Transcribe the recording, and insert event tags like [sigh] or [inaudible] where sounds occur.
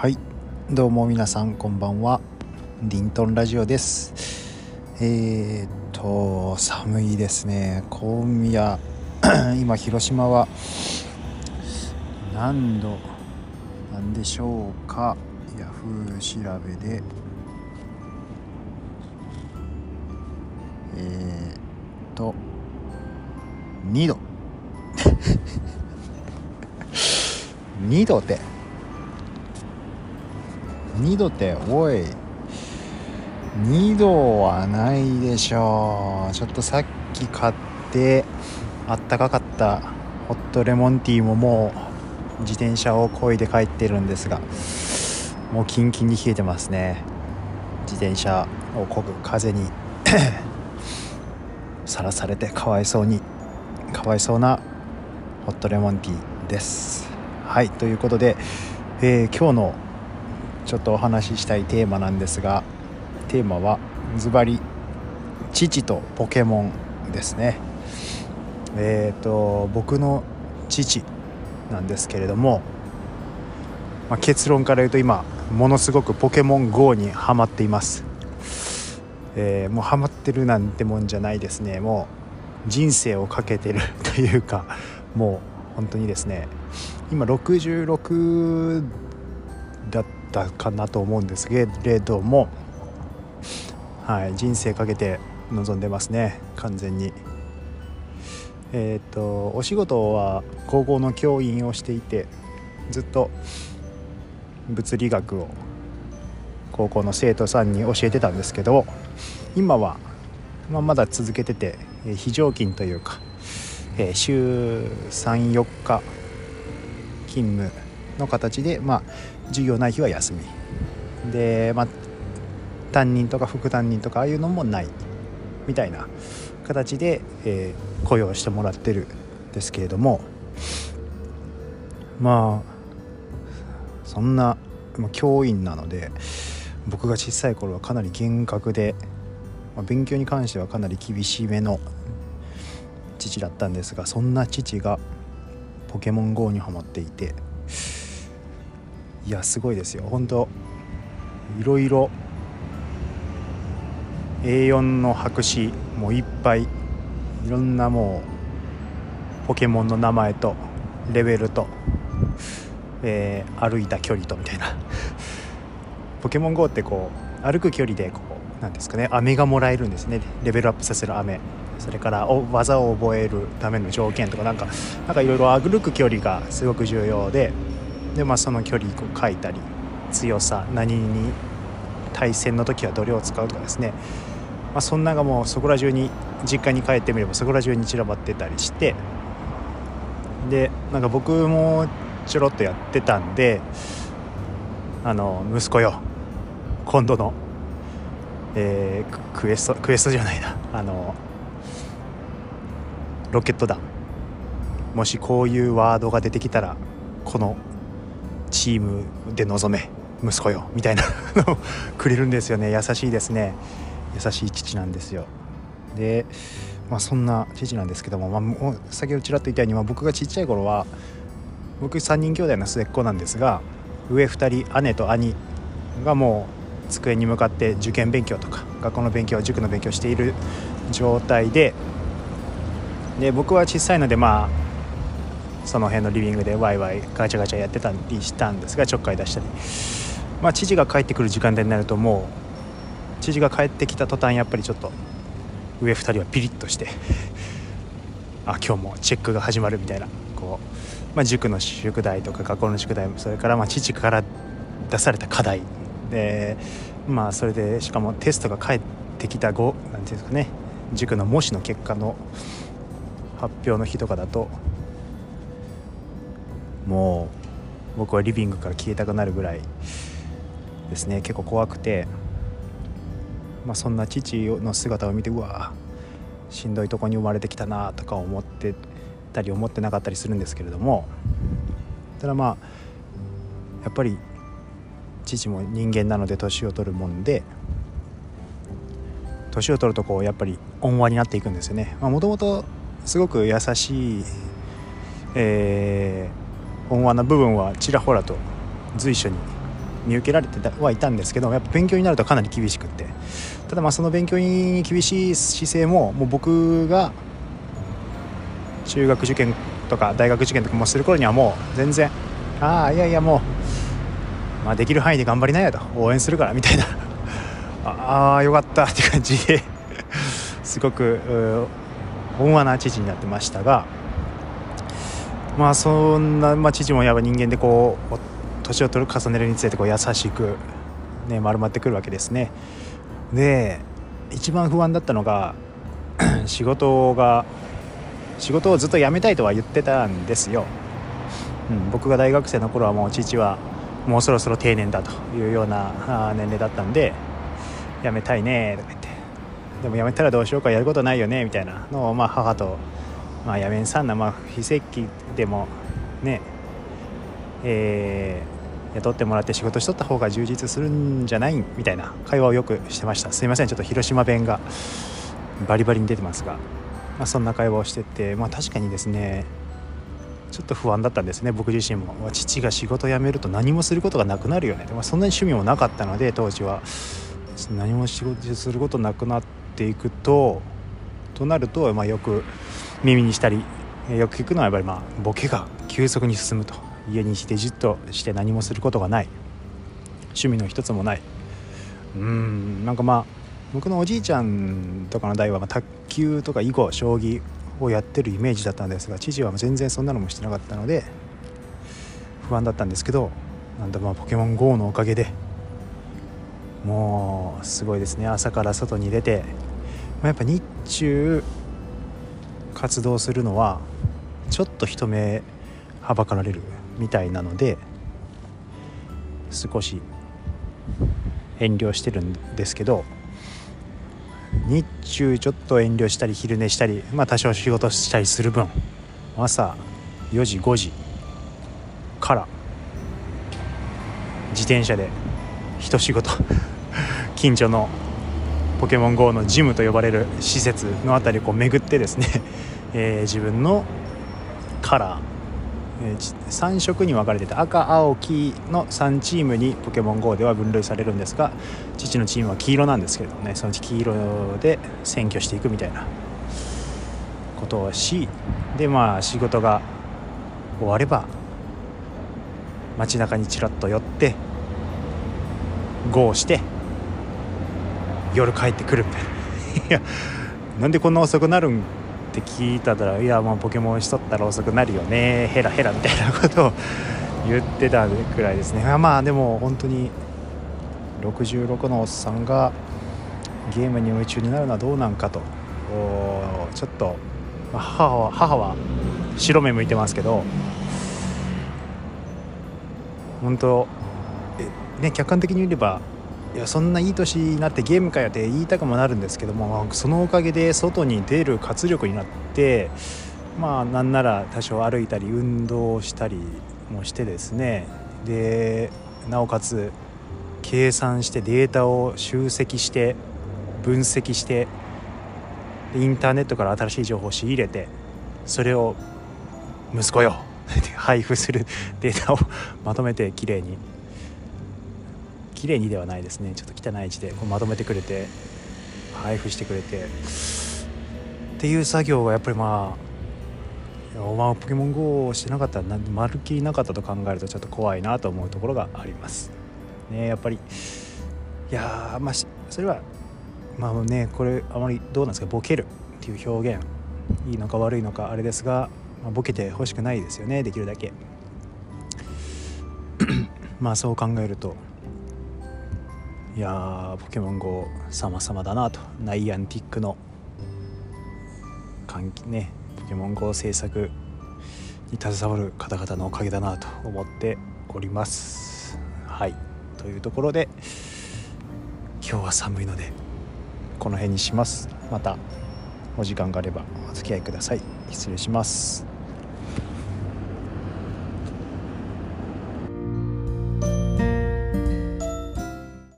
はい。どうも皆さんこんばんは。リントンラジオです。えー、っと寒いですね。今夜 [clears throat] 今広島は何度なんでしょうか。ヤフー調べで。えー、っと2度。[laughs] 2度で2度っておい。2度はないでしょう。ちょっとさっき買ってあったかかったホットレモンティーももう自転車を漕いで帰ってるんですがもうキンキンに冷えてますね。自転車を漕ぐ風に [coughs] さらされてかわいそうにかわいそうなホットレモンティーです。はいということで、えー、今日のちょっとお話ししたいテーマなんですがテーマはズバリ父とポケモンですね。えっ、ー、と僕の父なんですけれども、まあ、結論から言うと今ものすごくポケモン GO にはまっています、えー、もうハマってるなんてもんじゃないですね。もう人生をかけてるというかもう本当にですね。今66だったかなと思うんですけれども、はい、人生かけて臨んでますね完全に。えっ、ー、とお仕事は高校の教員をしていてずっと物理学を高校の生徒さんに教えてたんですけど今は、まあ、まだ続けてて非常勤というか、えー、週34日勤務の形で、まあ、授業ない日は休み。で、まあ、担任とか副担任とかああいうのもないみたいな形で、えー、雇用してもらってるんですけれども。まあそんな、教員なので僕が小さい頃はかなり厳格で、まあ、勉強に関してはかなり厳しめの父だったんですがそんな父がポケモン GO にはまっていていやすごいですよ。本当いろいろ A4 の白紙もういっぱいいろんなもうポケモンの名前とレベルと、えー、歩いた距離とみたいな。[laughs] ポケモン GO ってこう歩く距離でこうなんですかね飴がもらえるんですね。レベルアップさせる飴。それから技を覚えるための条件とかなんかなんかいろいろ歩く距離がすごく重要でで、まあ、その距離を書いたり強さ何に対戦の時はどれを使うとかですね、まあ、そんながもうそこら中に実家に帰ってみればそこら中に散らばってたりして。でなんか僕もちょろっとやってたんであの息子よ今度の、えー、クエストクエストじゃないなあのロケット弾。もしこういうワードが出てきたらこのチームで臨め息子よみたいなのをくれるんですよね。優しいですね。優しい父なんですよ。で、まあ、そんな父なんですけども、まあ、もう先ほどちらっと言ったように、まあ、僕がちっちゃい頃は僕3人兄弟の末っ子なんですが上2人姉と兄がもう机に向かって受験勉強とか学校の勉強塾の勉強している状態でで僕は小さいのでまあその辺のリビングでワイワイガチャガチャやってたりしたんですがちょっかい出したり、まあ、知事が帰ってくる時間帯になるともう知事が帰ってきた途端やっぱりちょっと上2人はピリッとして [laughs] あ今日もチェックが始まるみたいなこう、まあ、塾の宿題とか学校の宿題それからまあ父から出された課題でまあそれでしかもテストが返ってきた後なんていうんですかね塾の模試の結果の発表の日とかだともう僕はリビングから消えたくなるぐらいですね。結構怖くて、まあ、そんな父の姿を見てうわしんどいとこに生まれてきたなとか思ってたり思ってなかったりするんですけれども。ただまあやっぱり父も人間なので年を取るもんで年を取るとこうやっぱり温和になっていくんですよね。もともとすごく優しい、えー、温和な部分はちらほらと随所に見受けられてはいたんですけどやっぱ勉強になるとかなり厳しくって。ただまあその勉強に厳しい姿勢ももう僕が中学受験とか大学受験とかもする頃にはもう全然ああいやいやもう、まあ、できる範囲で頑張りなよと。応援するからみたいな。[laughs] ああよかったって感じで。[laughs] すごく温和な父になってましたがまあそんな、まあ、父もやっぱ人間でこう年を取る重ねるにつれてこう優しく、ね、丸まってくるわけですね。で一番不安だったのが [clears throat] 仕事が仕事をずっと辞めたいとは言ってたんですよ、うん、僕が大学生の頃はもう父はもうそろそろ定年だというような年齢だったんで辞めたいねとか言ってでも辞めたらどうしようかやることないよねみたいなのをまあ母と、まあ、辞めんさんな、まあ、非正規でもねえー、雇ってもらって仕事しとった方が充実するんじゃない？みたいな会話をよくしてました。すいませんちょっと広島弁がバリバリに出てますが。まあ、そんな会話をしてて、まあ、確かにですねちょっと不安だったんですね僕自身も。父が仕事辞めると何もすることがなくなるよね、まあ、そんなに趣味もなかったので当時は。何も仕事することなくなっていくととなると、まあ、よく耳にしたりよく聞くのはやっぱりまあボケが急速に進むと家にしてじっとして何もすることがない。趣味の一つもない。うんなんかまあ僕のおじいちゃんとかの代は卓球とか囲碁将棋をやってるイメージだったんですが父は全然そんなのもしてなかったので不安だったんですけどなんだまあポケモン GO のおかげでもうすごいですね。朝から外に出て、まあ、やっぱ日中活動するのはちょっと人目はばかられるみたいなので少し遠慮してるんですけど日中ちょっと遠慮したり昼寝したり、まあ、多少仕事したりする分朝4時5時から自転車で一仕事 [laughs] 近所のポケモン GO のジムと呼ばれる施設の辺りをこう巡ってですね、[laughs] えー、自分のカラーえ3色に分かれてて赤青黄の3チームにポケモン GO では分類されるんですが父のチームは黄色なんですけどもねその黄色で占拠していくみたいなことをしでまあ仕事が終われば街中にちらっと寄って GO して夜帰ってくるみたいな。[laughs] いやなんでこんな遅くなるん？って聞いたら「いやもうポケモンしとったら遅くなるよね。ヘラヘラ」みたいなことを言ってたくらいですね。まあでも本当に66のおっさんがゲームに夢中になるのはどうなんかと。ちょっと、母は母は白目向いてますけど。本当ね客観的に見ればいやそんないい年になってゲームかよって言いたくもなるんですけどもそのおかげで外に出る活力になってまあなんなら多少歩いたり運動したりもしてですね。でなおかつ計算してデータを集積して分析してインターネットから新しい情報を仕入れてそれを息子よ [laughs] 配布するデータをまとめてきれいに綺麗にではないですね。ちょっと汚い字でこうまとめてくれて配布してくれて。っていう作業がやっぱりまあお前ポケモン GO をしてなかったらまるっきりなかったと考えるとちょっと怖いなと思うところがあります。ねやっぱりいやまあそれはまあねこれあまりどうなんですかボケるっていう表現いいのか悪いのかあれですが、まあ、ボケてほしくないですよねできるだけ。[clears throat] まあそう考えるといやポケモン GO 様々だなと。ナイアンティックの関係ねポケモン GO 制作に携わる方々のおかげだなと思っております。はい。というところで今日は寒いのでこの辺にします。またお時間があればお付き合いください。失礼します。